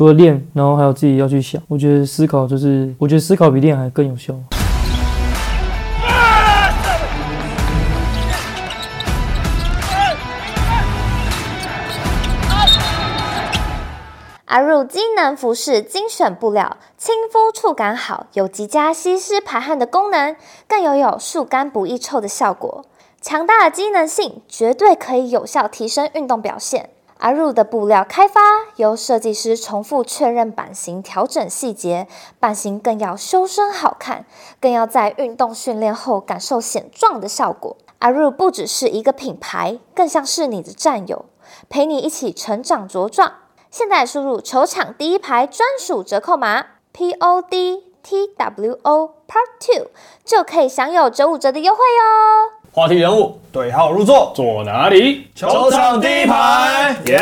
除了练，然后还有自己要去想。我觉得思考就是，我觉得思考比练还更有效。阿入机能服饰精选布料，亲肤触感好，有极佳吸湿排汗的功能，更拥有速干不易臭的效果。强大的机能性，绝对可以有效提升运动表现。阿入的布料开发由设计师重复确认版型，调整细节，版型更要修身好看，更要在运动训练后感受显壮的效果。阿入不只是一个品牌，更像是你的战友，陪你一起成长茁壮。现在输入球场第一排专属折扣码 P O D T W O Part Two，就可以享有九五折的优惠哦。话题人物对号入座，坐哪里？球场第一排，耶！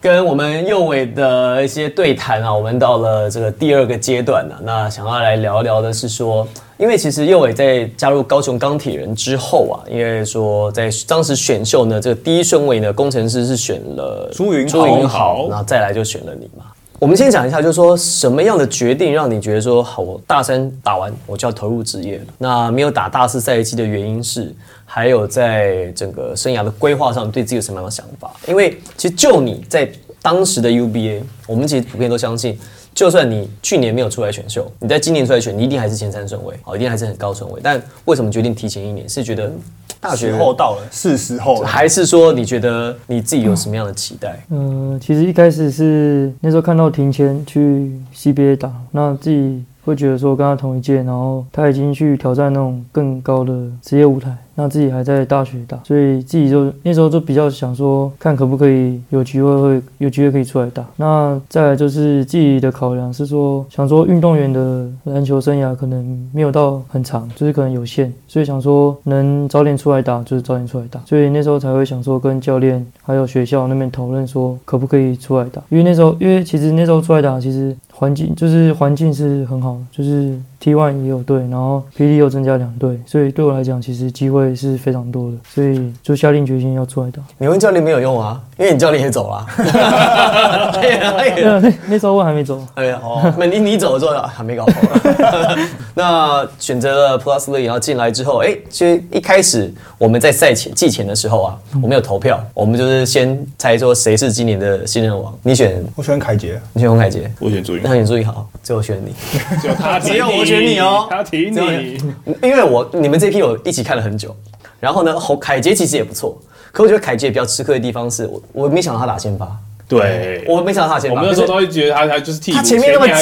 跟我们右伟的一些对谈啊，我们到了这个第二个阶段啊。那想要来聊聊的是说。因为其实右伟在加入高雄钢铁人之后啊，因为说在当时选秀呢，这个第一顺位呢，工程师是选了朱云朱云豪，然后再来就选了你嘛。我们先讲一下，就是说什么样的决定让你觉得说，好，我大三打完我就要投入职业了。那没有打大四赛季的原因是，还有在整个生涯的规划上，对自己有什么样的想法？因为其实就你在当时的 UBA，我们其实普遍都相信。就算你去年没有出来选秀，你在今年出来选，你一定还是前三顺位，哦，一定还是很高顺位。但为什么决定提前一年？是觉得大学后到了，是时候，还是说你觉得你自己有什么样的期待？嗯，其实一开始是那时候看到庭谦去 CBA 打，那自己会觉得说跟他同一届，然后他已经去挑战那种更高的职业舞台。那自己还在大学打，所以自己就那时候就比较想说，看可不可以有机会会有机会可以出来打。那再来就是自己的考量是说，想说运动员的篮球生涯可能没有到很长，就是可能有限，所以想说能早点出来打就是早点出来打。所以那时候才会想说跟教练还有学校那边讨论说，可不可以出来打。因为那时候因为其实那时候出来打，其实环境就是环境是很好，就是 T one 也有队，然后 PD 又增加两队，所以对我来讲其实机会。是非常多的，所以就下定决心要出来打。你问教练没有用啊，因为你教练也走了。对啊，那那时候我还没走。哎呀，哦，那你你走了之后还没搞好。那选择了 Plus 的也要进来之后，哎，其实一开始我们在赛前季前的时候啊，我们有投票，我们就是先猜说谁是今年的新人王。你选？我选凯杰。你选洪凯杰？我选朱云。那你朱云好，最后选你。只有他只有我选你哦，他提你。因为我你们这批我一起看了很久。然后呢，侯凯杰其实也不错，可我觉得凯杰比较吃亏的地方是我，我没想到他打先发。对，我没想到他先发。我们那时候都会觉得他他就是替补，他前面那么挤，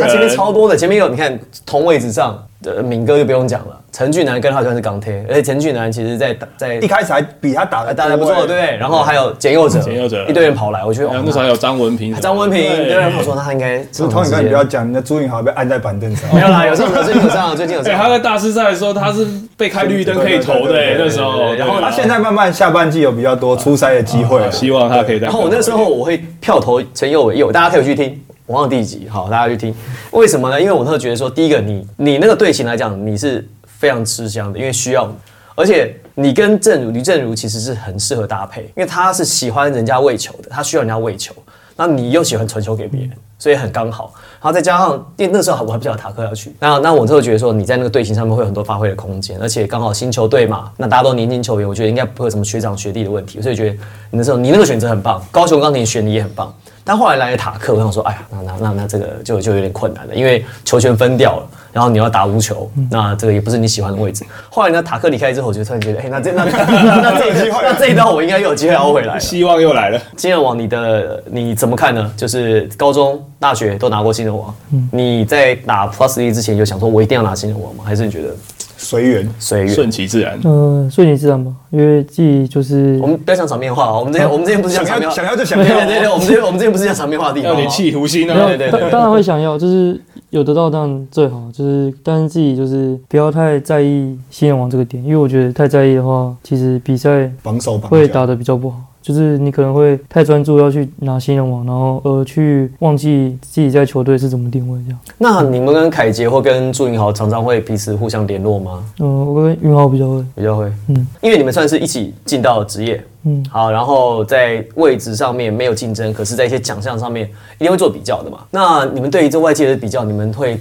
他前面超多的，前面有你看同位置上。的敏哥就不用讲了，陈俊南跟他算是钢铁，而且陈俊南其实，在在一开始还比他打的打的不错，对不对？然后还有简佑哲，简佑哲一堆人跑来，我觉得那时候还有张文平，张文平，对，我说他应该。是同你不要讲，那朱允豪被按在板凳上。没有啦，有上最近有上，最近有上。他在大师赛的时候，他是被开绿灯可以投的，那时候。然后他现在慢慢下半季有比较多出赛的机会，希望他可以。然后我那时候我会票投陈佑伟，有大家可以去听。我忘了第几，好，大家去听。为什么呢？因为我特觉得说，第一个，你你那个队形来讲，你是非常吃香的，因为需要，而且你跟正如吕正如其实是很适合搭配，因为他是喜欢人家喂球的，他需要人家喂球，那你又喜欢传球给别人，所以很刚好。然后再加上，因为那时候我还不晓得塔克要去，那那我特觉得说，你在那个队形上面会有很多发挥的空间，而且刚好新球队嘛，那大家都年轻球员，我觉得应该不会有什么学长学弟的问题，所以觉得你那时候你那个选择很棒，高雄钢铁选你也很棒。但后来来了塔克，我想说，哎呀，那那那那这个就就有点困难了，因为球权分掉了，然后你要打无球，那这个也不是你喜欢的位置。后来呢，塔克离开之后，我就突然觉得，哎，那这那 那这一机会，那这一刀我应该又有机会熬回来，希望又来了。新人王，你的你怎么看呢？就是高中、大学都拿过新人王，你在打 Plus 一之前有想说，我一定要拿新人王吗？还是你觉得？随缘，随缘，顺其自然。嗯，顺其自然吧，因为自己就是我们不要讲场面话我们这边我们这边不是讲场面，想要就想要。对对对，我们这边我们这边不是讲场面话的地方。要你气图心啊！对对对，当然会想要，就是有得到当然最好，就是但是自己就是不要太在意新人王这个点，因为我觉得太在意的话，其实比赛防守会打得比较不好。就是你可能会太专注要去拿新人王，然后而去忘记自己在球队是怎么定位这样。那你们跟凯杰或跟祝英豪常常会彼此互相联络吗？嗯，我跟云豪比较会，比较会，嗯因为你们算是一起进到职业，嗯，好，然后在位置上面没有竞争，可是在一些奖项上面一定会做比较的嘛。那你们对于这外界的比较，你们会，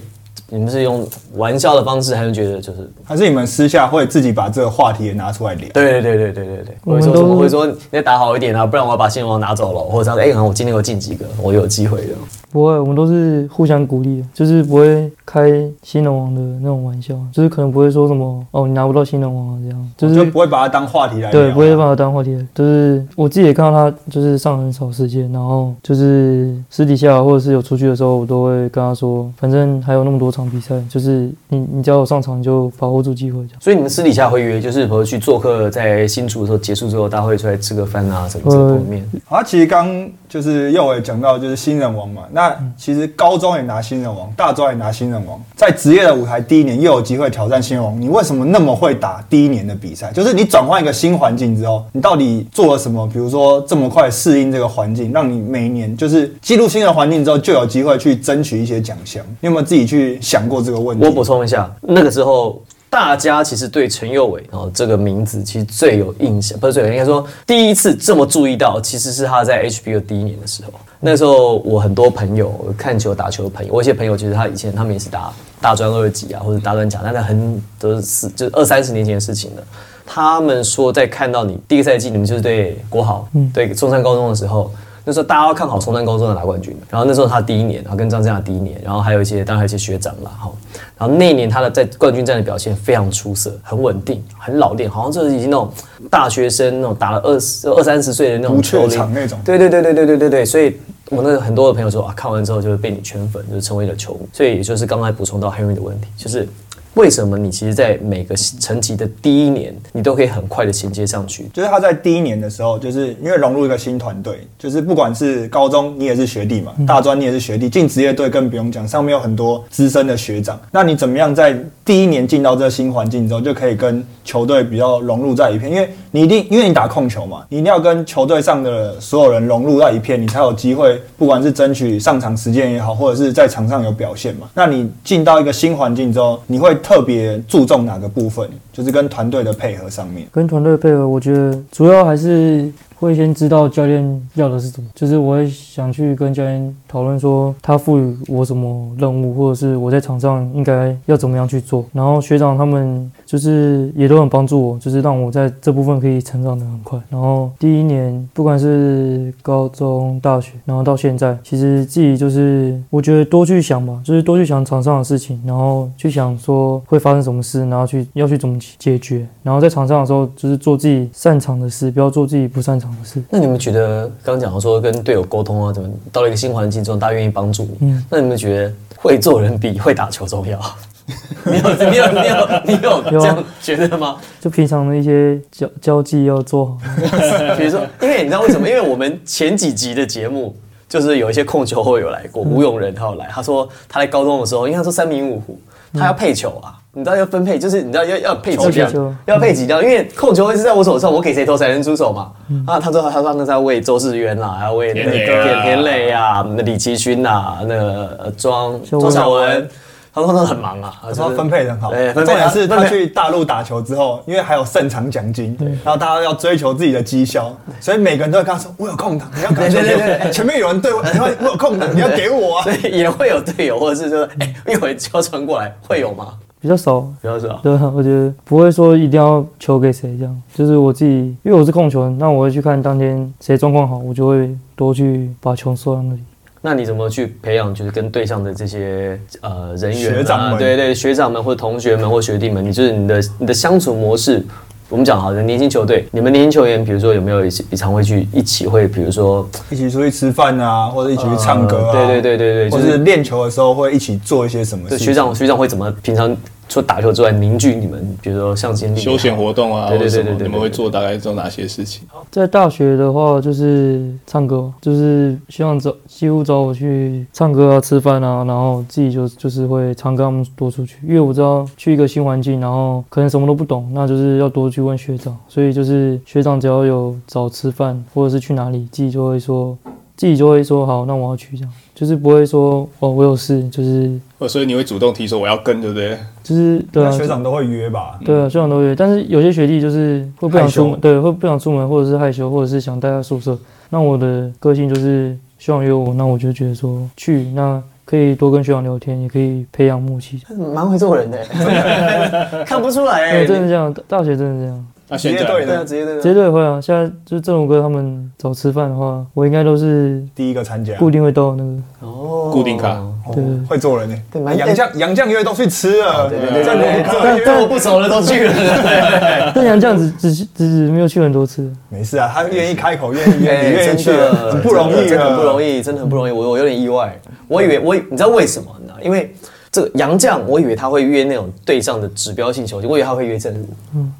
你们是用玩笑的方式，还是觉得就是，还是你们私下会自己把这个话题也拿出来聊？对对对对对对对，我们会说怎么？会说你再打好一点啊，不然我要把新人王拿走了，或者是哎，我今天有进几个，我有机会的。不会，我们都是互相鼓励的，就是不会开新人王的那种玩笑，就是可能不会说什么哦你拿不到新人王啊这样，就是就是不会把它当话题来。对，不会把它当话题来。就是我自己也看到他，就是上很少时间，然后就是私底下或者是有出去的时候，我都会跟他说，反正还有那么多场比赛，就是你你只要有上场，就把握住机会这样。所以你们私底下会约，就是比如去做客，在新竹的时候结束之后，大家会出来吃个饭啊，什么吃个碰面。好，其实刚就是又伟讲到就是新人王嘛，那其实高中也拿新人王，大专也拿新人王，在职业的舞台第一年又有机会挑战新人王，你为什么那么会打第一年的比赛？就是你转换一个新环境之后，你到底做了什么？比如说这么快适应这个环境，让你每一年就是进入新的环境之后就有机会去争取一些奖项。你有没有自己去想过这个问题？我补充一下，那个时候大家其实对陈佑伟哦这个名字其实最有印象，不是最有，应该说第一次这么注意到，其实是他在 HBO 第一年的时候。那时候我很多朋友看球打球的朋友，我一些朋友其实他以前他们也是打大专二级啊，或者大专甲，但是很都是就是二三十年前的事情了。他们说在看到你第一个赛季，你们就是对国豪，对中山高中的时候，那时候大家都看好中山高中的拿冠军，然后那时候他第一年，然后跟张振雅第一年，然后还有一些当然还有一些学长啦，哈，然后那一年他的在冠军战的表现非常出色，很稳定，很老练，好像就是已经那种大学生那种打了二十二三十岁的那种球龄场那种对对对对对对对对，所以我那个很多的朋友说啊，看完之后就是被你圈粉，就是成为了球迷，所以也就是刚才补充到 Henry 的问题，就是。为什么你其实，在每个层级的第一年，你都可以很快的衔接上去？就是他在第一年的时候，就是因为融入一个新团队，就是不管是高中你也是学弟嘛，大专你也是学弟，进职业队更不用讲，上面有很多资深的学长。那你怎么样在第一年进到这个新环境之后，就可以跟球队比较融入在一片？因为你一定因为你打控球嘛，你一定要跟球队上的所有人融入在一片，你才有机会，不管是争取上场时间也好，或者是在场上有表现嘛。那你进到一个新环境之后，你会特别注重哪个部分？就是跟团队的配合上面。跟团队配合，我觉得主要还是会先知道教练要的是什么，就是我会想去跟教练讨论说他赋予我什么任务，或者是我在场上应该要怎么样去做。然后学长他们就是也都很帮助我，就是让我在这部分可以成长得很快。然后第一年不管是高中、大学，然后到现在，其实自己就是我觉得多去想吧，就是多去想场上的事情，然后去想说会发生什么事，然后去要去怎么解决。然后在场上的时候，就是做自己擅长的事，不要做自己不擅长的事。那你们觉得刚刚讲到说跟队友沟通啊，怎么到了一个新环境中，大家愿意帮助你？嗯那你们觉得会做人比会打球重要？你有你有你有你有这样觉得吗？就平常的一些交交际要做好。比如说，因为你知道为什么？因为我们前几集的节目。就是有一些控球后有来过，吴永仁他有来，他说他在高中的时候，因为他说三名五虎，他要配球啊，你知道要分配，就是你知道要要配几量，要配几量，因为控球会是在我手上，我给谁投才能出手嘛。啊，他说他说那是要为周志渊啦，还要为那个田磊啊。田田磊啊，那李奇勋呐，那个呃庄小文。庄小文，他说他很忙啊，他说分配得很好，对，重点是他去大陆打球之后，因为还有胜场奖金，然后大家要追求自己的绩效，所以每个人都会跟他说：“我有空档，你要赶球。给我。对对对。前面有人对我，然后我有空档，你要给我啊。所！以也会有队友，或者是说，哎，一会儿就要传过来，会有吗？比较少，比较少，对啊，我觉得不会说一定要球给谁这样，就是我自己，因为我是控球人，那我会去看当天谁状况好，我就会多去把球送到那里。那你怎么去培养，就是跟队上的这些呃人员、啊、学长们对对，学长们或同学们或学弟们，你就是你的你的相处模式。我们讲好的年轻球队，你们年轻球员，比如说有没有一起常会去一起会，比如说一起出去吃饭啊，或者一起去唱歌啊，呃对对对对对，就是是练球的时候会一起做一些什么事情。对学长学长会怎么平常除了打球之外，凝聚你们，比如说像今天休闲活动啊，对对对对对对你们会做大概做哪些事情？在大学的话，就是唱歌，就是希望找几乎找我去唱歌啊、吃饭啊，然后自己就就是会常跟他们多出去，因为我知道去一个新环境，然后可能什么都不懂，那就是要多去问学长，所以就是学长只要有找吃饭或者是去哪里，自己就会说，自己就会说好，那我要去这样，就是不会说哦我有事，就是哦，所以你会主动提说我要跟，对不对？就是对啊，学长都会约吧？对啊，学长都约，但是有些学弟就是会不想出门，对，会不想出门，或者是害羞，或者是想待在宿舍。那我的个性就是学长约我，那我就觉得说去，那可以多跟学长聊天，也可以培养默契。蛮会做人的，看不出来哎、对，真的这样，大学真的这样。那现在对啊，职业队呢？直接对绝对会啊！现在就是郑武哥他们找吃饭的话，我应该都是第一个参加，固定会到那个，哦固定卡对。会做人呢。杨绛杨绛约都去吃了，对对对这对这对，跟我不熟的都去了，对 但杨这样子只只只没有去很多次，没事啊，他愿意开口，愿意愿意愿意去不容易真的很不容易。易，真的很不容易。我我有点意外，我以为我以你知道为什么呢？因为这个杨绛，我以为他会约那种对上的指标性球星，我以为他会约正如。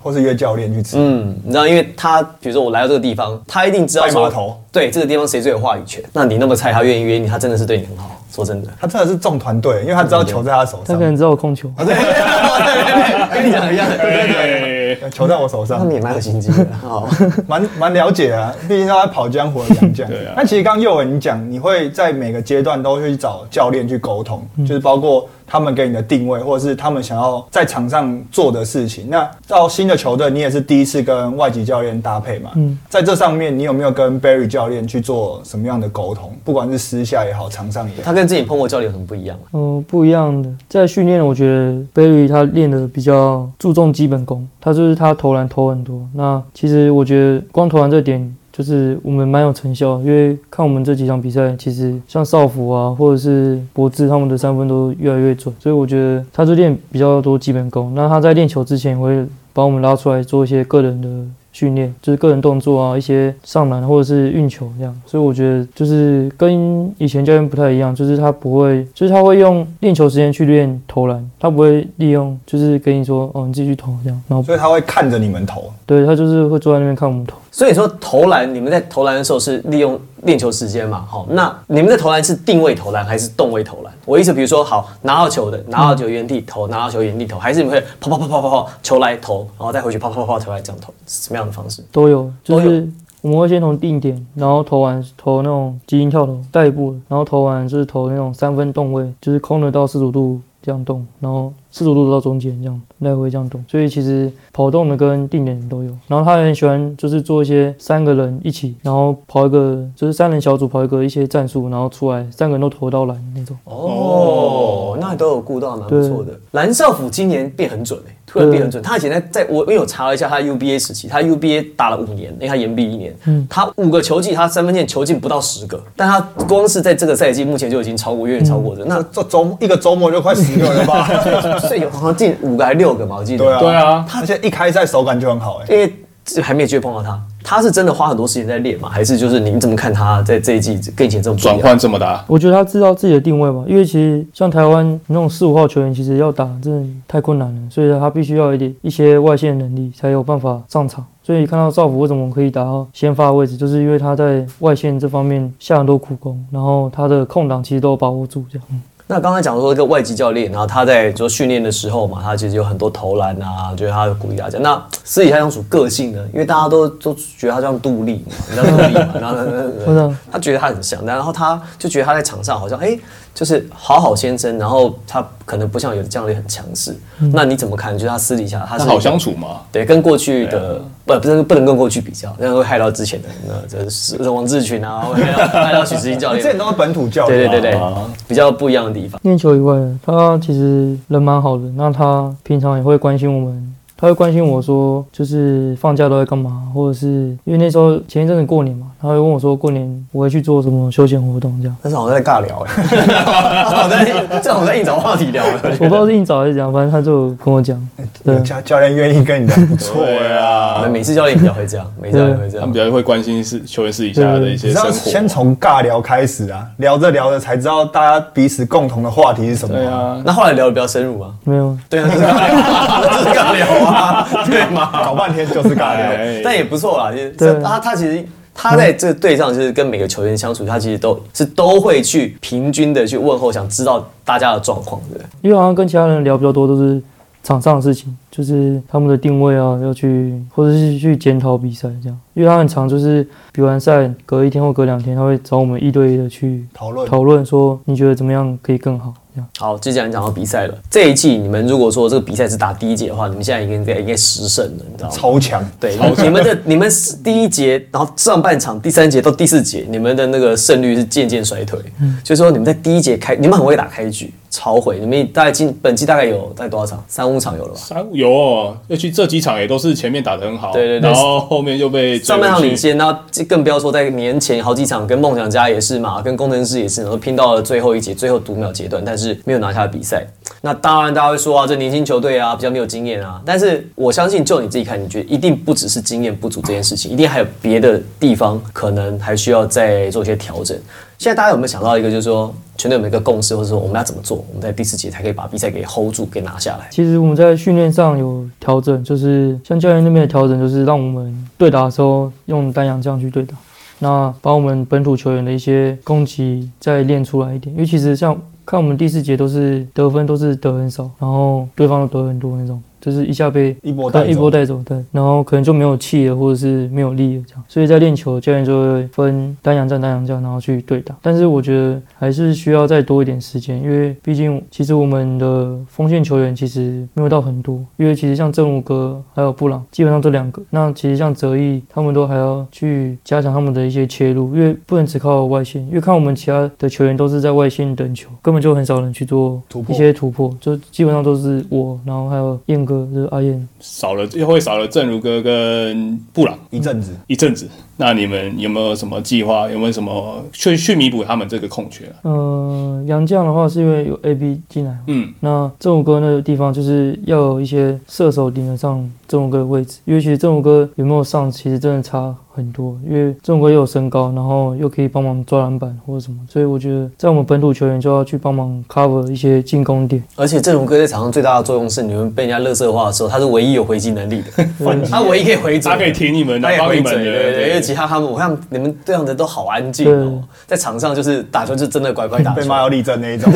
或是约教练去吃，嗯，你知道，因为他比如说我来到这个地方，他一定知道码头，对这个地方谁最有话语权。那你那么菜，他愿意约你，他真的是对你很好。说真的，他真的是重团队，因为他知道球在他手上他可，能知道我控球。对，跟你讲一样，对对对，对，球在我手上他，们也蛮有心机的。好，蛮蛮了解啊，毕竟他在跑江湖的杨绛。对啊那其实刚刚佑文你讲，你会在每个阶段都会去找教练去沟通，就是包括他们给你的定位，或者是他们想要在场上做的事情。那到新的球队，你也是第一次跟外籍教练搭配嘛？嗯在这上面，你有没有跟 Barry 教练去做什么样的沟通？不管是私下也好，场上也好。他跟自己碰过教练有什么不一样？嗯，不一样的。在训练，我觉得 Barry 他练的比较注重基本功，他就是他投篮投很多。那其实我觉得光投篮这点，就是我们蛮有成效，因为看我们这几场比赛，其实像少辅啊，或者是博智他们的三分都越来越准，所以我觉得他就练比较多基本功。那他在练球之前，也会把我们拉出来做一些个人的训练，就是个人动作啊，一些上篮或者是运球这样。所以我觉得就是跟以前教练不太一样，就是他不会，就是他会用练球时间去练投篮，他不会利用就是跟你说哦你自己去投这样，然后所以他会看着你们投，对他就是会坐在那边看我们投。所以说投篮，你们在投篮的时候是利用练球时间嘛？好，那你们在投篮是定位投篮还是动位投篮？我意思，比如说，好拿到球的，拿到球原地投，拿到球原地投，还是你们会跑跑跑跑跑跑球来投，然后再回去跑跑跑跑球来这样投，是什么样的方式？都有，就是我们会先从定点，然后投完投那种基因跳投带步，然后投完就是投那种三分动位，就是空的到四十五度这样动，然后四十五度到中间这样来回这样动，所以其实跑动的跟定点的都有。然后他也很喜欢就是做一些三个人一起，然后跑一个就是三人小组跑一个一些战术，然后出来三个人都投到篮那种。哦，那都有顾到，蛮不错的。蓝少辅今年变很准哎、突然变很准。他以前在在我因为我查了一下他 UBA 时期，他 UBA 打了五年，因为他延毕一年，嗯他五个球季他三分线球进不到十个，但他光是在这个赛季目前就已经超过，远远超过的。那这周一个周末就快十个了吧？那 所以好像进五个还六个嘛，我记得。对啊，对啊，而且一开赛手感就很好哎、因为这还没有机会碰到他，他是真的花很多时间在练吗，还是就是你怎么看他在这一季跟以前这种转换这么大，我觉得他知道自己的定位吧，因为其实像台湾那种四五号球员，其实要打真的太困难了，所以他必须要一点一些外线能力才有办法上场。所以看到赵福为什么可以打到先发的位置，就是因为他在外线这方面下很多苦功，然后他的空档其实都有把握住这样。嗯那刚才讲说一个外籍教练，然后他在做训练的时候嘛，他其实有很多投篮啊，就是他鼓励大家。那私底下相处个性呢，因为大家都都觉得他像杜丽嘛，你知道杜丽嘛，然后 我知道他觉得他很像，然后他就觉得他在场上好像哎、就是好好先生，然后他可能不像有的教练很强势。那你怎么看？就是他私底下他是好相处吗？对，跟过去的、不不是不能跟过去比较，这样会害到之前的那这是王志群啊，会害到害到许志英教练。之前都是本土教练，对对对对啊，比较不一样的地方。练球以外，他其实人蛮好的。那他平常也会关心我们，他会关心我说，就是放假都在干嘛，或者是因为那时候前一阵子过年嘛，他会问我说过年我会去做什么休闲活动这样。但是好像在尬聊哎，好 在这好像在硬找话题聊了。我不知道是硬找还是怎样，反正他就跟我讲，对教教练愿意跟你聊，不错对呀。啊，每次教练比较会这样，每次教练会这样他们。比较会关心是球员私底下的一些生活。先从尬聊开始啊，聊着聊着才知道大家彼此共同的话题是什么。对，啊，那后来聊的比较深入吗？没有，对啊，就是尬聊，就是尬聊啊，对吗？搞半天就是尬聊。哎但也不错啦，其实他他其实他在这个队上就是跟每个球员相处，他其实都是都会去平均的去问候，想知道大家的状况的。因为好像跟其他人聊比较多都是场上的事情，就是他们的定位啊，要去或者是去检讨比赛这样。因为他很常就是比完赛隔一天或隔两天，他会找我们一对一的去讨论讨论，说你觉得怎么样可以更好好，既然讲到比赛了，这一季你们如果说这个比赛是打第一节的话，你们现在应该应该十胜了，你知道吗？超强，对，你们的你们是第一节，然后上半场第三节到第四节，你们的那个胜率是渐渐衰退。嗯所以说你们在第一节开，你们很会打开局，超回。你们大概今本季大概有大概多少场？三五场有了吧？三有哦，尤其这几场也都是前面打得很好，对对对然后后面又被上半场领先，那这更不要说在年前好几场跟梦想家也是嘛，跟工程师也是，然后拼到了最后一节、最后读秒阶段，但是没有拿下比赛。那当然大家会说啊，这年轻球队啊比较没有经验啊，但是我相信就你自己看，你觉得一定不只是经验不足这件事情，一定还有别的地方可能还需要再做一些调整。现在大家有没有想到一个，就是说全队有没有一个共识，或者说我们要怎么做，我们在第四节才可以把比赛给 hold 住，给拿下来？其实我们在训练上有调整，就是像教练那边的调整，就是让我们对打的时候用单阳这样去对打，那把我们本土球员的一些攻击再练出来一点。因为其实像看我们第四节都是得分都是得很少，然后对方都得很多那种，就是一下被一波带走一波带走，对，然后可能就没有气了，或者是没有力了这样。所以在练球，教练就会分单阳战、单阳站，然后去对打。但是我觉得还是需要再多一点时间，因为毕竟其实我们的锋线球员其实没有到很多，因为其实像正武哥还有布朗，基本上这两个。那其实像泽毅他们都还要去加强他们的一些切入，因为不能只靠外线，因为看我们其他的球员都是在外线等球，根本就很少人去做突破一些突破，就基本上都是我，然后还有燕哥，就是阿燕。少了又会少了正如哥跟布朗一阵子。一阵子。那你们有没有什么计划？有没有什么去去弥补他们这个空缺啊？呃，杨将的话是因为有 A B 进来，嗯，那正武哥那个地方就是要有一些射手顶得上正武哥的位置，因为其实正武哥有没有上，其实真的差很多，因为正武哥又有身高，然后又可以帮忙抓篮板或者什么，所以我觉得在我们本土球员就要去帮忙 cover 一些进攻点。而且郑荣哥在场上最大的作用是，你们被人家乐色化的时候，他是唯一有回击能力的，他唯一可以回嘴，他可以挺你们的他，也帮你回嘴，们的，对对，其他他们，我看你们这样的都好安静哦，在场上就是打球就真的乖乖打球，被骂要立正那一种，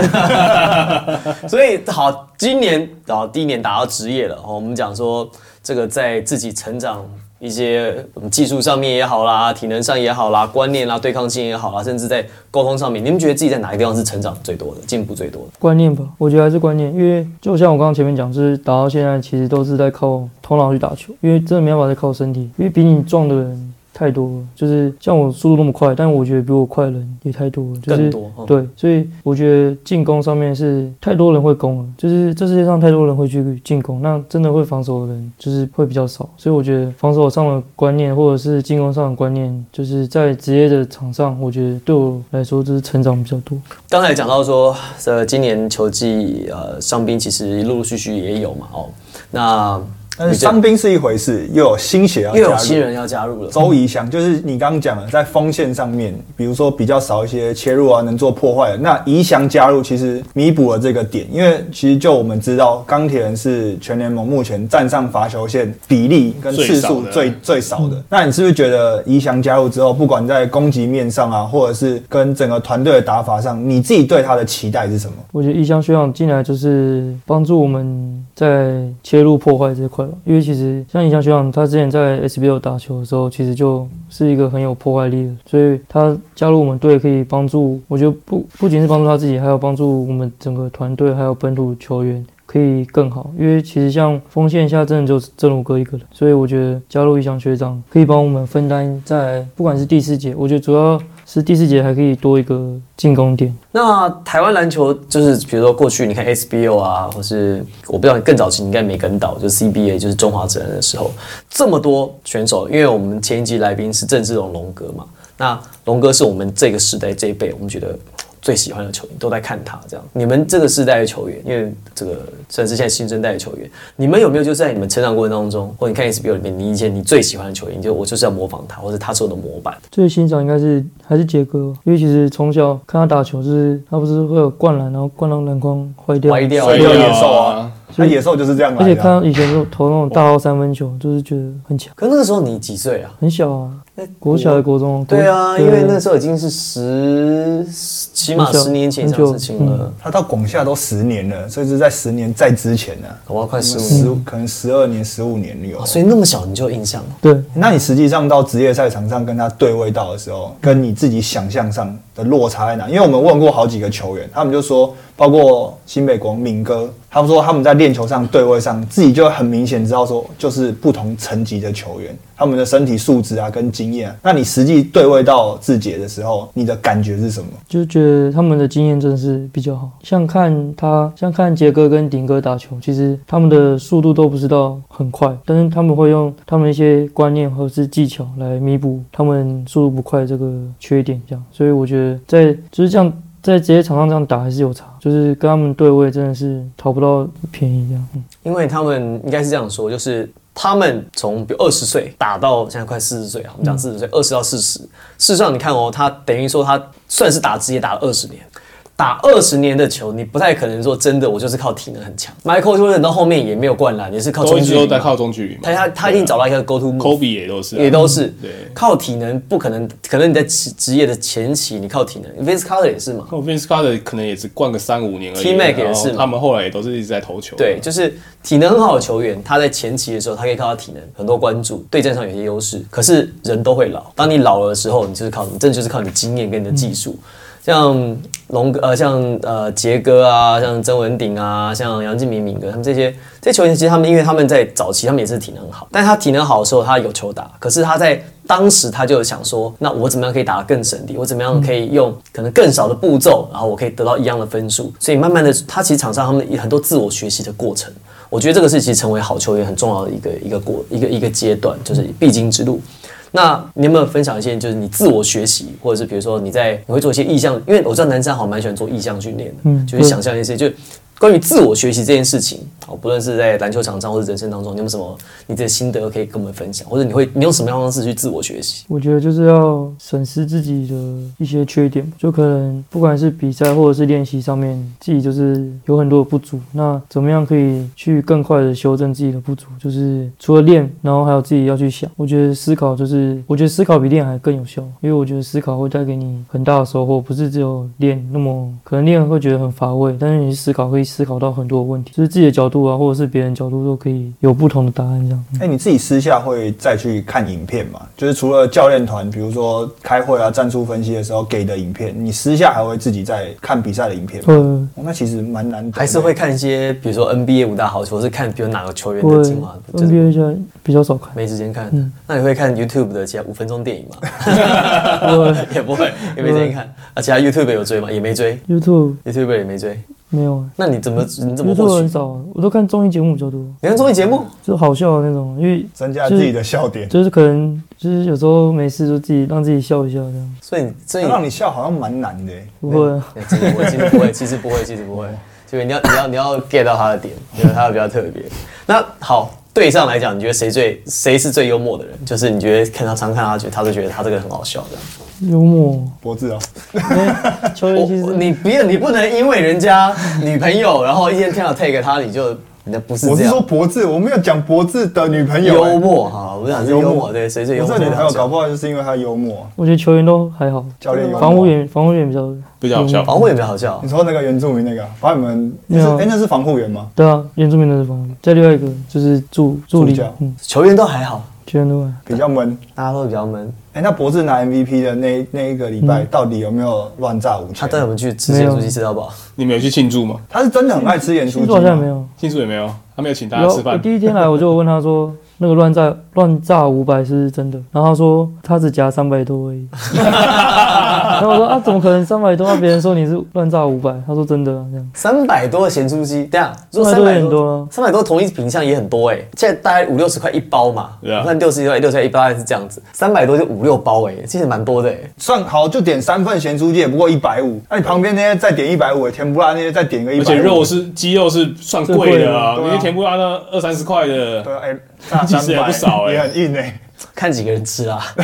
所以好，今年啊第一年打到职业了，哦，我们讲说这个在自己成长一些嗯技术上面也好啦，体能上也好啦，观念啦、对抗性也好啦，甚至在沟通上面，你们觉得自己在哪个地方是成长最多的、进步最多。的？观念吧，我觉得还是观念，因为就像我刚刚前面讲，就是打到现在，其实都是在靠头脑去打球，因为真的没办法再靠身体，因为比你壮的人太多了，就是像我速度那么快，但我觉得比我快的人也太多了，就是更多嗯对，所以我觉得进攻上面是太多人会攻了，就是这世界上太多人会去进攻，那真的会防守的人就是会比较少，所以我觉得防守上的观念或者是进攻上的观念，就是在职业的场上，我觉得对我来说就是成长比较多。刚才讲到说，呃，今年球季呃伤兵其实陆陆续续也有嘛，哦，那但是伤兵是一回事，又有新血要加入。又有新人要加入了，周怡翔就是你刚刚讲的，在锋线上面，比如说比较少一些切入啊，能做破坏的。那怡翔加入其实弥补了这个点，因为其实就我们知道，钢铁人是全联盟目前站上罚球线比例跟次数最最少的最少的。那你是不是觉得怡翔加入之后，不管在攻击面上啊，或者是跟整个团队的打法上，你自己对他的期待是什么？我觉得怡翔学长进来就是帮助我们在切入破坏这一块因为其实像影像学长他之前在 SBL 打球的时候，其实就是一个很有破坏力的，所以他加入我们队可以帮助，我觉得不不仅是帮助他自己，还有帮助我们整个团队还有本土球员。可以更好，因为其实像锋线下真的就是正如哥一个人，所以我觉得加入一翔学长可以帮我们分担在不管是第四节，我觉得主要是第四节还可以多一个进攻点。那台湾篮球就是，比如说过去你看 SBO 啊，或是我不知道更早期你应该没跟到，就是 CBA 就是中华职人的时候，这么多选手，因为我们前一集来宾是郑志龙龙哥嘛，那龙哥是我们这个时代这一辈，我们觉得最喜欢的球员，都在看他这样。你们这个世代的球员，因为这个算是现在新生代的球员，你们有没有就是在你们成长过程当中，或者你看 SBO 里面，你以前你最喜欢的球员，就我就是要模仿他，或者他是我的模板。最欣赏应该是还是杰哥，因为其实从小看他打球，就是他不是会有灌篮，然后灌到篮筐坏掉，坏掉野兽啊啊，那野兽就是这样啊而且。看他以前那种投那种大号三分球，就是觉得很强，可那个时候你几岁啊？很小啊，国小的国中。对啊，国因为那时候已经是十，起码十年前的事情了，他到广厦都十年了，所以是在十年在之前呢、搞不好快十五十年。可能十二年、十五年有。所以那么小你就有印象了。对，那你实际上到职业赛场上跟他对位到的时候，跟你自己想象上的落差在哪？因为我们问过好几个球员，他们就说，包括新北国民哥，他们说他们在练球上对位上，自己就很明显知道说，就是不同层级的球员，他们的身体素质啊跟经验、那你实际对位到志杰的时候，你的感觉是什么？就觉得他们的经验真是比较好。像看他，像看杰哥跟顶哥打球，其实他们的速度都不知道很快，但是他们会用他们一些观念或者是技巧来弥补他们速度不快这个缺点，这样。所以我觉得在就是这样。在职业场上这样打还是有差，就是跟他们对位真的是讨不到便宜这样。嗯因为他们应该是这样说，就是他们从比如二十岁打到现在快四十岁啊，我们讲四十岁，二十到四十。事实上，你看哦，他等于说他算是打职业打了二十年，打二十年的球，你不太可能说真的，我就是靠体能很强。Michael Jordan 到后面也没有灌篮，也是靠都中距离都在靠中距离嘛。他他他一定找到一个 go to move。Kobe 也都是啊，也都是对。靠体能不可能，可能你在职职业的前期，你靠体能，Vince Carter 也是嘛，靠 Vince Carter 可能也是灌个三五年而已 T-Mac 然后也是嘛他们后来也都是一直在投球。对，就是体能很好的球员，他在前期的时候，他可以靠他体能很多关注，对战上有些优势。可是人都会老，当你老了的时候，你就是靠你真的就是靠你经验跟你的技术。像龙哥呃，像呃杰哥啊，像曾文鼎啊，像杨敬明敏哥，他们这些这些球员，其实他们因为他们在早期他们也是体能好，但他体能好的时候，他有球打，可是他在当时他就想说，那我怎么样可以打得更省力？我怎么样可以用可能更少的步骤，然后我可以得到一样的分数？所以慢慢的，他其实场上他们很多自我学习的过程。我觉得这个是其实成为好球员很重要的一个一个过一个一个阶段，就是必经之路。那你有没有分享一些，就是你自我学习，或者是比如说你在你会做一些意向，因为我知道男生好像蛮喜欢做意向训练的，嗯就是想象一些，就关于自我学习这件事情，哦，不论是在篮球场上或者人生当中，你有没有什么你的心得可以跟我们分享，或者你会你用什么样的方式去自我学习？我觉得就是要审视自己的一些缺点，就可能不管是比赛或者是练习上面，自己就是有很多的不足。那怎么样可以去更快的修正自己的不足？就是除了练，然后还有自己要去想。我觉得思考就是，我觉得思考比练还更有效，因为我觉得思考会带给你很大的收获，不是只有练那么可能练会觉得很乏味，但是你思考可以思考到很多的问题，就是自己的角度啊，或者是别人角度都可以有不同的答案这样。哎、你自己私下会再去看影片吗？就是除了教练团，比如说开会啊、战术分析的时候给的影片，你私下还会自己再看比赛的影片吗？嗯，哦那其实蛮难还是会看一些，比如说 NBA 五大好球，是看比如哪个球员的精华，就是 NBA 现在比较少看。没时间看。嗯那你会看 YouTube 的其他五分钟电影吗？我 也不会，也没时间看。啊，其他 YouTube 有追吗？也没追 YouTube，YouTube 也没追。没有啊那你怎么你怎么取？很少啊，我都看综艺节目比较多，你看综艺节目？就好笑的那种，因为增加自己的笑点，就是可能就是有时候没事就自己让自己笑一笑这样，所以所以让你笑好像蛮难的。不会啊，其实不会，其实不会，其实不会，其实不会。就是你要你要你要 get 到他的点，觉得他比较特别。那好，对上来讲，你觉得谁最谁是最幽默的人？就是你觉得看他常看他，觉得他都觉得他这个很好笑的。幽默。脖子哦，因为球员其实我你不要你不能因为人家女朋友，然后一天天到 take 他，你就你的不是我是。说脖子，我没有讲脖子的女朋友、幽默哈，我想是幽默，对，谁最幽默？我这女朋友搞好不好就是因为她幽默。我觉得球员都还好，教练幽默。防护员防护员比较比较好笑。嗯防护也比较好笑。你。说那个原住民那个，把你们那是没有哎、那是防护员吗？对啊，原住民的是防护员，再另外一个就是助助理。助教，嗯，球员都还好，球员都还比较闷。大家都比较闷。哎、那博士拿 MVP 的那那一个礼拜，到底有没有乱炸五千？他带我们去吃盐酥鸡吃到饱，你们有去庆祝吗？他是真的很爱吃盐酥鸡吗？竹好像没有。庆祝也没有，他没有请大家吃饭。第一天来我就问他说，那个乱炸乱炸五百是真的？然后他说他只夹三百多而已。然后我说啊，怎么可能三百多？啊，别人说你是乱炸五百，他说真的啊，这样三百多的咸猪鸡，这样如果300多三百很多啊三百多同一品相也很多哎、现在大概五六十块一包嘛，对啊我看六十块六十块一包大概是这样子，三百多就五六包哎、其实蛮多的哎、算好就点三份咸猪鸡也不过一百五，那你旁边那些再点一百五，甜不辣那些再点个一百而，且肉是鸡肉是算贵的啊，最贵的那些甜不辣那二三十块的，对啊，哎，大其实也不少哎也很硬哎。看几个人吃啊，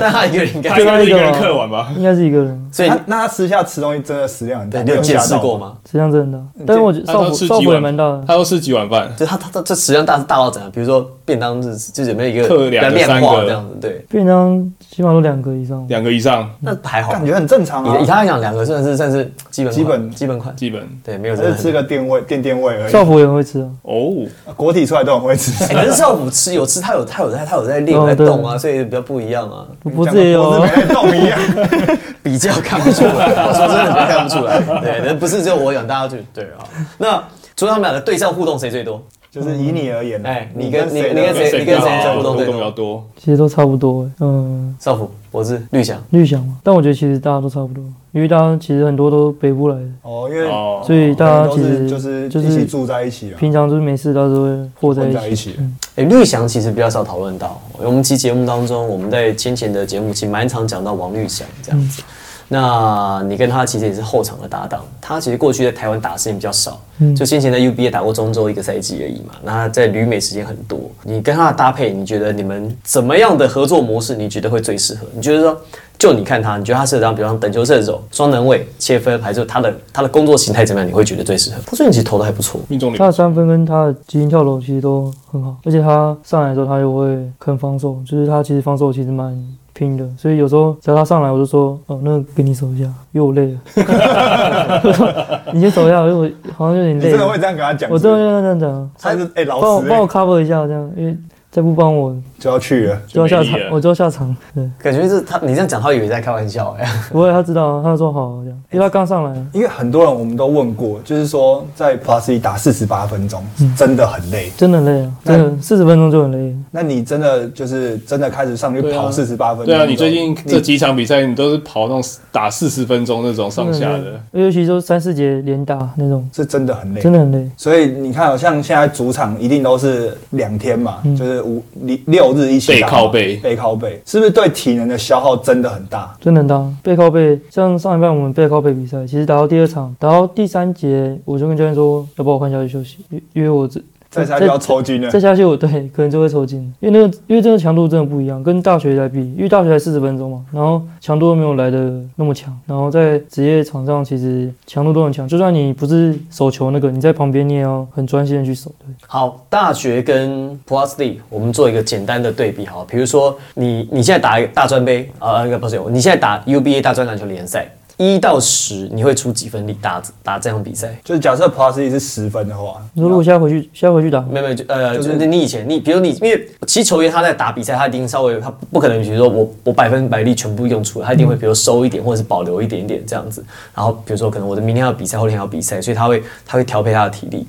但他一个人应该他应该是一个人就那个刻完吧？应该是一个人，所以那那他私下吃东西真的食量很大，对你有见识过？吗？食量真的很大。但是我觉得他少辅少辅也都吃几碗蛮大的，他都吃几碗饭，就他他他这食量大是大到怎样？比如说便当是就准备一个刻两三个化这样子？对，便当起码都两个以上。两个以上那还好。感觉很正常啊以以。他来讲，两个算是算是基本基本基本款，基本对，没有只。是吃个垫位垫垫位而已。少辅也很会吃啊，哦。国体出来都很会吃。哎，可是少辅吃有吃，他有他有在他有在练有在哦对动啊，所以比较不一样啊，不是也有啊讲得脖子在动一样。比较看不出来。我说真的，比较看不出来。对，但不是只有我养，大家就对啊。那除了他们俩的对战互动谁最多？就是以你而言啊，哎你跟你你跟谁你跟谁比较互动最多比较多？其实都差不多欸。嗯，少辅，我是绿翔。绿翔嘛，但我觉得其实大家都差不多，因为大家其实很多都北部来的，哦，因为哦，所以大家其实就是就是一起住在一起啊，平常就是没事，大家都会和在一起。在一起。哎，绿翔其实比较少讨论到。我们期节目当中，我们在先前的节目其实蛮常讲到王绿翔这样子。那你跟他其实也是后场的搭档，他其实过去在台湾打的时间比较少，嗯就先前在 UBA 打过中州一个赛季而已嘛。那他在旅美时间很多，你跟他的搭配，你觉得你们怎么样的合作模式，你觉得会最适合？你觉得说，就你看他，你觉得他适合当，比方等球射手、双能位、切分，还是他的他的工作形态怎么样？你会觉得最适合？他最近其实投的还不错，命中率他的三分跟他的基因跳投其实都很好，而且他上来的时候他又会肯防守，就是他其实防守其实蛮拼的，所以有时候只要他上来，我就说哦，那个给你守一下，因为我累了。我说你先守一下，因为我好像有点累真的会这样跟他讲？我真的会这样讲，他是哎老师哎帮我帮我 cover 一下这样，因为再不帮我就要去了。就要下场我就要下场。对，感觉是他你这样讲，他以为在开玩笑哎、不会，他知道，他说好这样，因为他刚上来。因为很多人我们都问过，就是说在 Plus 里打四十八分钟嗯真的很累。真的累啊，真的四十分钟就很累。那你真的就是真的开始上去跑四十八分钟？对啊，你最近这几场比赛，你都是跑那种打四十分钟那种上下的，尤其就三四节连打那种，是真的很累真。的很累。所以你看，好像现在主场一定都是两天嘛，嗯就是五六六日一起背靠背。背靠背，是不是对体能的消耗真的很大？真的很大，背靠背，像上一半我们背靠背比赛，其实打到第二场，打到第三节，我就跟教练说，要不要我换下去休息，因因为我这再下去要抽筋了再。下去我对可能就会抽筋，因为那个因为这个强度真的不一样，跟大学来比，因为大学才四十分钟嘛，然后强度都没有来的那么强，然后在职业场上其实强度都很强，就算你不是手球那个，你在旁边你也要很专心的去守，对。好，大学跟 Plus League，我们做一个简单的对比。好，比如说你你现在打一个大专杯，啊，应该不是，你现在打 UBA 大专篮球联赛，一到十你会出几分力打打这场比赛？就是假设 Plus 一是十分的话，你说如果现在回去，现在回去打，没有没有，就呃，就就是是你以前你，比如你，因为其实球员他在打比赛，他一定稍微他不可能，比如说我我百分百力全部用出来，他一定会比如收一点，或者是保留一点点这样子。然后比如说可能我的明天要比赛，后天要比赛，所以他会他会调配他的体力。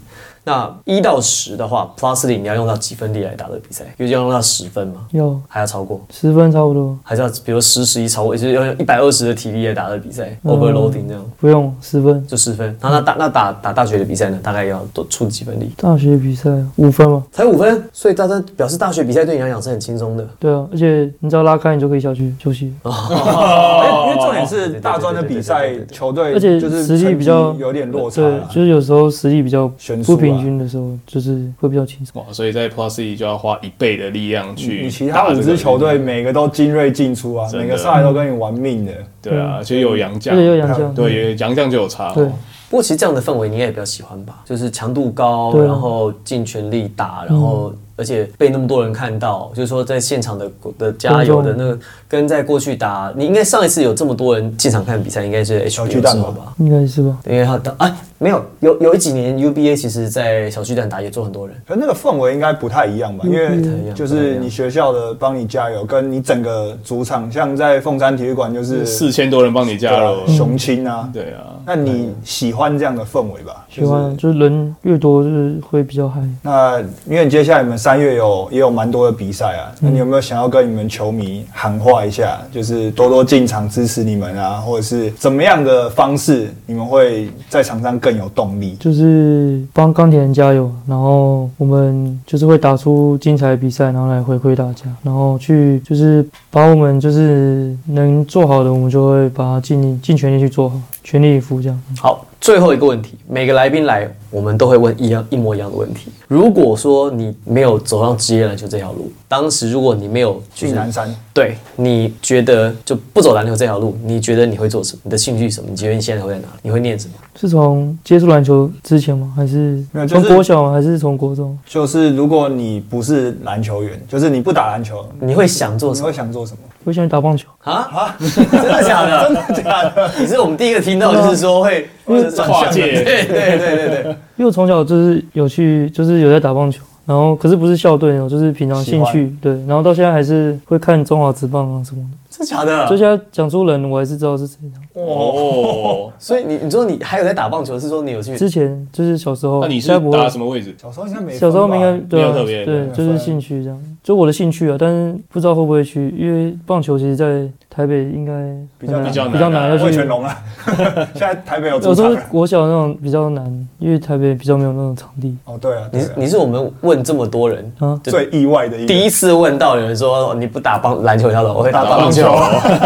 那一到十的话，Plus 零你要用到几分力来打这个比赛？因为要用到十分嘛，要还要超过，十分差不多，还是要比如十十一超过，也就是要用一百二十的体力来打这个比赛、嗯。O v e r l o a d i n g 这样。不用十分。就十分。那那打那打打大学的比赛呢，大概要多出几分力？大学比赛五分吗，才五分，所以大家表示大学比赛对你来讲是很轻松的。对啊，而且你只要拉开，你就可以下去休息。哎因为重点是大专的比赛球队，而且就是实力比较有点落差对，就是有时候实力比较悬不平均的时候，就是会比较轻松。哇，所以在 Plus 一就要花一倍的力量去你其他五支球队每个都精锐进出啊，每个上来都跟你玩命的。对啊，其实有洋将。有洋将，对，有洋将就有差哦，对不过其实这样的氛围你应该也比较喜欢吧，就是强度高，然后尽全力打，然后而且被那么多人看到，就是说在现场的的加油的那个，跟在过去打，你应该上一次有这么多人进场看比赛，应该是 H 小 B 巨蛋吧？应该是吧？因为他打哎没有有有一几年 UBA 其实在小巨蛋打也坐很多人，可那个氛围应该不太一样吧？因为就是你学校的帮你加油，跟你整个主场，像在凤山体育馆就是四千多人帮你加油，雄青啊。对啊，那你喜欢这样的氛围吧？喜欢，就是人越多就是会比较嗨。那因为接下来你们三月有也有蛮多的比赛啊，那你有没有想要跟你们球迷喊话一下，就是多多进场支持你们啊，或者是怎么样的方式，你们会在场上更有动力？就是帮钢铁人加油，然后我们就是会打出精彩的比赛，然后来回馈大家，然后去就是把我们就是能做好的，我们就会把它尽尽全力去做好，全力以赴这样。好，最后一个问题，每个来宾来，我们都会问一样一模一样的问题。如果说你没有走上职业篮球这条路，当时如果你没有就是去南山，对，你觉得就不走篮球这条路，你觉得你会做什么？你的兴趣是什么？你觉得你现在会在哪里？你会念什么？是从接触篮球之前吗？还是就是从国小吗？还是从国中？就是如果你不是篮球员，就是你不打篮球，你会想做什么会想做什么？我想打棒球，啊？啊？真的假的？真的假的？你是我们第一个听到，就是说会 跨界对对对对对。因为我从小就是有去，就是有在打棒球，然后可是不是校队哦，就是平常兴趣，对，然后到现在还是会看中华职棒啊什么的。真的假的？就现在讲出人，我还是知道是谁的。哦，所以你你说你还有在打棒球，是说你有去？之前就是小时候，那你是现在不会打什么位置？小时候应该没小时候应该对啊没有特别对，就是兴趣这样，就我的兴趣啊，但是不知道会不会去，因为棒球其实在台北应该比较比较难比较难要去魏全。龙啊，现在台北有有时候主场了。国小那种比较难，因为台北比较没有那种场地哦，对啊，你你是我们问这么多人啊。最意外的一第一次问到有人说你不打棒篮球，他说我会打打棒棒球球。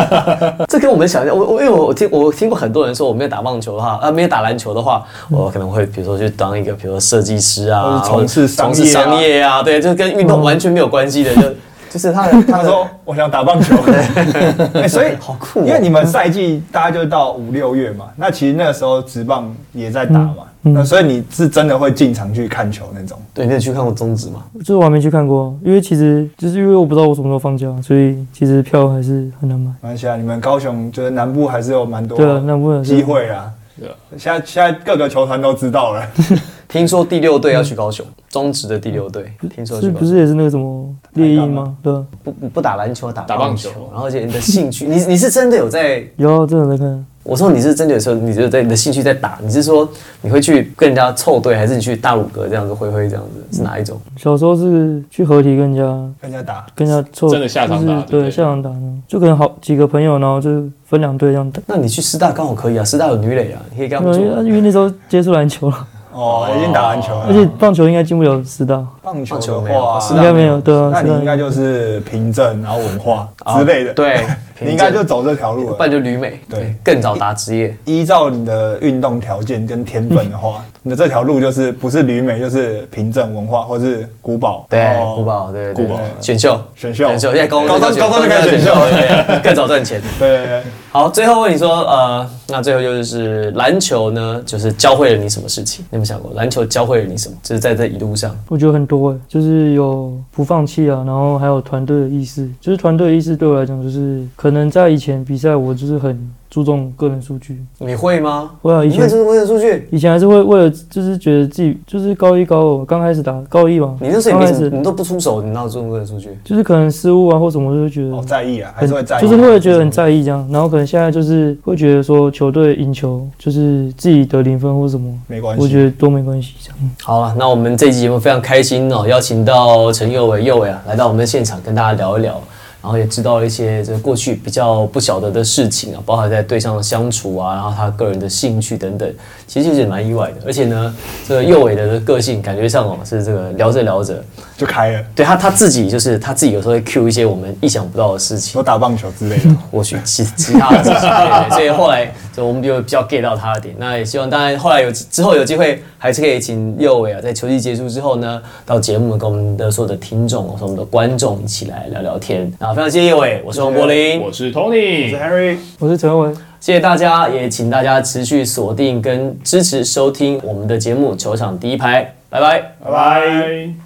这跟我们想象，我我因为我听我听过很多人说我没有打棒球的话，呃，没有打篮球的话，我可能会比如说去当一个比如说设计师啊，从事商业啊从事商业啊，对，就跟运动完全没有关系的，就 就是他的 他说我想打棒球，哎所以好酷哦因为你们赛季大概就到五六月嘛，那其实那个时候职棒也在打嘛，那所以你是真的会进场去看球那种。对，你有去看过中职吗？就是我还没去看过，因为其实就是因为我不知道我什么时候放假，所以其实票还是很难买。没关系啊，你们高雄就是南部还是有蛮多对啊，南部机会啦。对啊，现在现在各个球团都知道了，听说第六队要去高雄，中职的第六队，听说是去高雄。不是也是那个什么猎鹰吗？对啊，不不不打篮球，打棒球打棒球，然后而且你的兴趣，你你是真的有在有真的在看。我说你是真的有时候，你就在你的兴趣在打，你是说你会去跟人家凑队，还是你去大鲁阁这样子挥挥这样子，是哪一种？小时候是去合体跟人家跟人家打。跟人家凑，真的下场打就是对对对下场打呢，就可能好几个朋友，然后就分两队这样打。那你去师大刚好可以啊，师大有女垒啊，你可以跟他们做。因为那时候接触篮球了，哦，已经打篮球了，而且棒球应该进不了师大，棒球的话，没有是应该没有，对啊，那你应该就是凭证，然后文化之类的，啊对，你应该就走这条路了。不。然就旅美，对。对，更早打职业。依照你的运动条件跟天分的话，你的这条路就是不是旅美就是凭证文化，或是古堡，对古堡，对对古堡。对选秀，选秀。选秀，现在高中高中高中就开始选秀。对更早赚钱。对对对，好，最后问你说，呃，那最后就是篮球呢，就是教会了你什么事情？你有没有想过，篮球教会了你什么？就是在这一路上，我觉得很多诶，就是有不放弃啊，然后还有团队的意识。就是团队的意识对我来讲，就是可能在以前比赛，我就是很注重个人数据。你会吗？会啊以前你会这种为了数据？以前还是会为了，就是觉得自己就是高一高二刚开始打高一嘛，你那时候你都不出手，你哪有这种为了数据？就是可能失误啊或什么，就会觉得哦，在意啊，还很是会在意，就是会觉得很在意这样。然后可能现在就是会觉得说球队赢球，就是自己得零分或什么，没关系。我觉得都没关系这样。好了，那我们这集节目非常开心哦，邀请到陈佑伟佑伟啊来到我们的现场跟大家聊一聊，然后也知道了一些这个过去比较不晓得的事情啊，包含在队上的相处啊，然后他个人的兴趣等等，其实也蛮意外的。而且呢，这个佑伟的个性感觉上哦是这个聊着聊着，就开了，对他他自己就是他自己有时候会 cue 一些我们意想不到的事情我。打棒球之类的。或许其其他的事情，对对，所以后来就我们就比较 get 到他的点。那也希望当然后来有之后有机会，还是可以请右伟啊，在球季结束之后呢，到节目跟我们的所有的听众，或者我们的观众一起来聊聊天。啊，非常谢谢右伟，我是王柏林，我是我是 Tony，是 Harry，我是陈文。谢谢大家，也请大家持续锁定跟支持收听我们的节目《球场第一排》，拜拜。拜拜。